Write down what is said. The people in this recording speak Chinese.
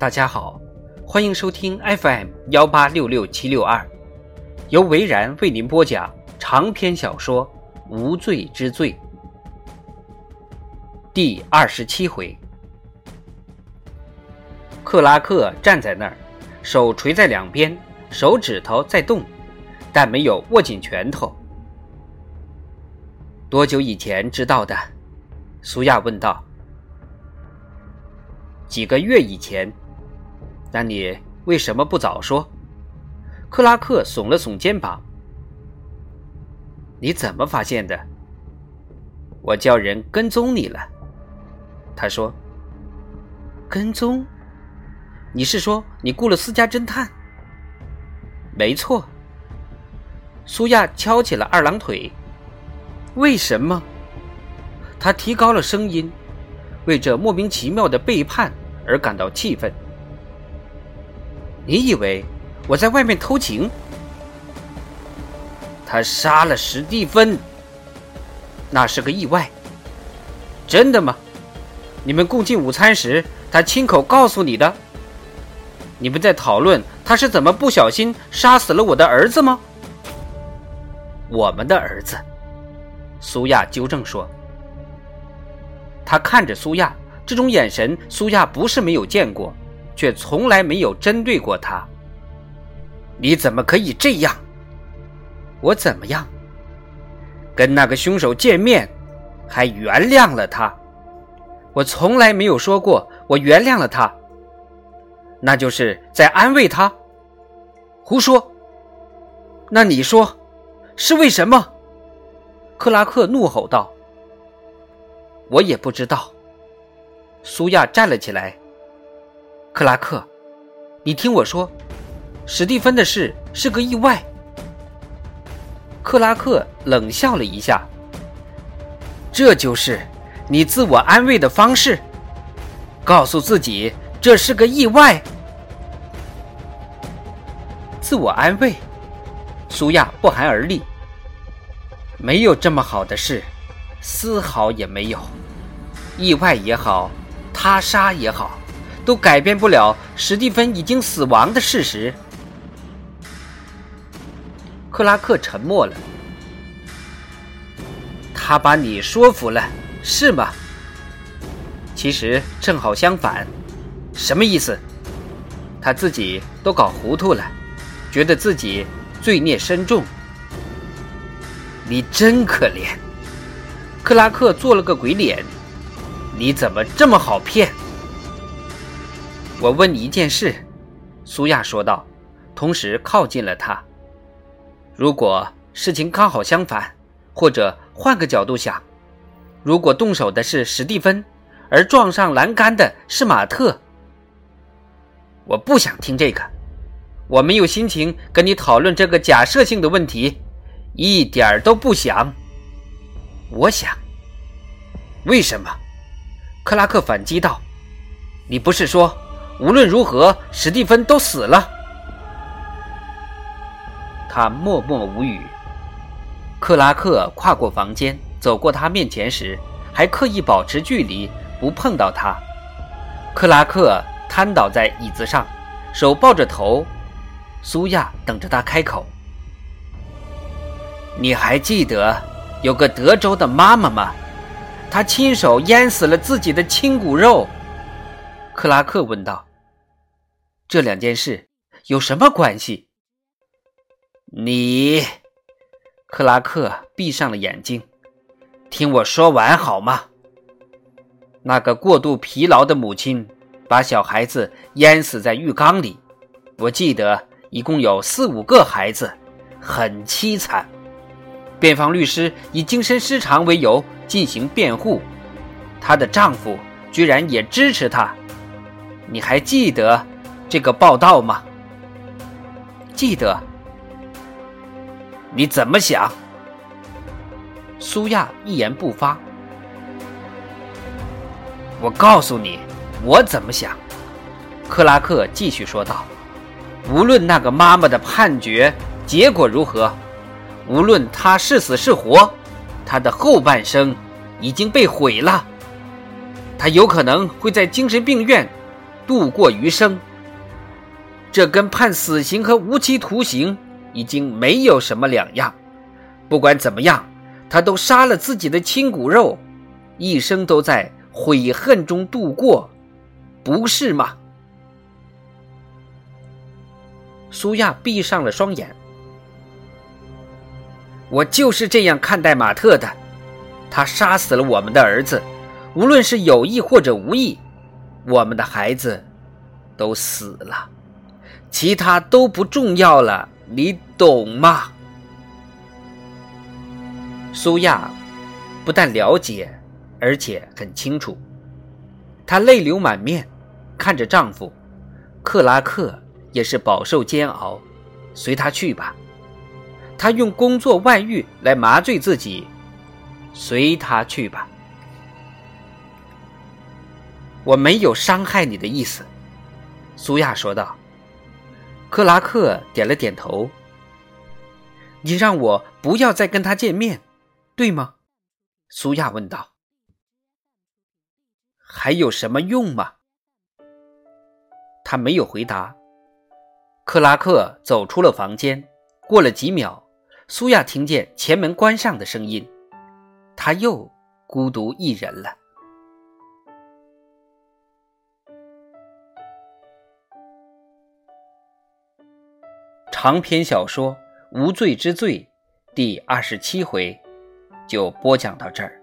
大家好，欢迎收听 FM 幺八六六七六二，由维然为您播讲长篇小说《无罪之罪》第二十七回。克拉克站在那儿，手垂在两边，手指头在动，但没有握紧拳头。多久以前知道的？苏亚问道。几个月以前。那你为什么不早说？克拉克耸了耸肩膀。你怎么发现的？我叫人跟踪你了。他说。跟踪？你是说你雇了私家侦探？没错。苏亚敲起了二郎腿。为什么？他提高了声音，为这莫名其妙的背叛而感到气愤。你以为我在外面偷情？他杀了史蒂芬，那是个意外。真的吗？你们共进午餐时，他亲口告诉你的。你们在讨论他是怎么不小心杀死了我的儿子吗？我们的儿子，苏亚纠正说。他看着苏亚，这种眼神，苏亚不是没有见过。却从来没有针对过他。你怎么可以这样？我怎么样？跟那个凶手见面，还原谅了他？我从来没有说过我原谅了他。那就是在安慰他。胡说！那你说是为什么？克拉克怒吼道。我也不知道。苏亚站了起来。克拉克，你听我说，史蒂芬的事是个意外。克拉克冷笑了一下。这就是你自我安慰的方式，告诉自己这是个意外。自我安慰，苏亚不寒而栗。没有这么好的事，丝毫也没有。意外也好，他杀也好。都改变不了史蒂芬已经死亡的事实。克拉克沉默了。他把你说服了，是吗？其实正好相反。什么意思？他自己都搞糊涂了，觉得自己罪孽深重。你真可怜。克拉克做了个鬼脸。你怎么这么好骗？我问你一件事，苏亚说道，同时靠近了他。如果事情刚好相反，或者换个角度想，如果动手的是史蒂芬，而撞上栏杆的是马特，我不想听这个，我没有心情跟你讨论这个假设性的问题，一点儿都不想。我想，为什么？克拉克反击道：“你不是说？”无论如何，史蒂芬都死了。他默默无语。克拉克跨过房间，走过他面前时，还刻意保持距离，不碰到他。克拉克瘫倒在椅子上，手抱着头。苏亚等着他开口。你还记得有个德州的妈妈吗？她亲手淹死了自己的亲骨肉。克拉克问道。这两件事有什么关系？你，克拉克闭上了眼睛，听我说完好吗？那个过度疲劳的母亲把小孩子淹死在浴缸里，我记得一共有四五个孩子，很凄惨。辩方律师以精神失常为由进行辩护，她的丈夫居然也支持她。你还记得？这个报道吗？记得。你怎么想？苏亚一言不发。我告诉你，我怎么想。克拉克继续说道：“无论那个妈妈的判决结果如何，无论她是死是活，她的后半生已经被毁了。她有可能会在精神病院。”度过余生。这跟判死刑和无期徒刑已经没有什么两样。不管怎么样，他都杀了自己的亲骨肉，一生都在悔恨中度过，不是吗？苏亚闭上了双眼。我就是这样看待马特的，他杀死了我们的儿子，无论是有意或者无意，我们的孩子都死了。其他都不重要了，你懂吗？苏亚不但了解，而且很清楚。她泪流满面，看着丈夫克拉克也是饱受煎熬。随他去吧，她用工作外遇来麻醉自己。随他去吧，我没有伤害你的意思。”苏亚说道。克拉克点了点头。你让我不要再跟他见面，对吗？苏亚问道。还有什么用吗？他没有回答。克拉克走出了房间。过了几秒，苏亚听见前门关上的声音，他又孤独一人了。长篇小说《无罪之罪》第二十七回就播讲到这儿。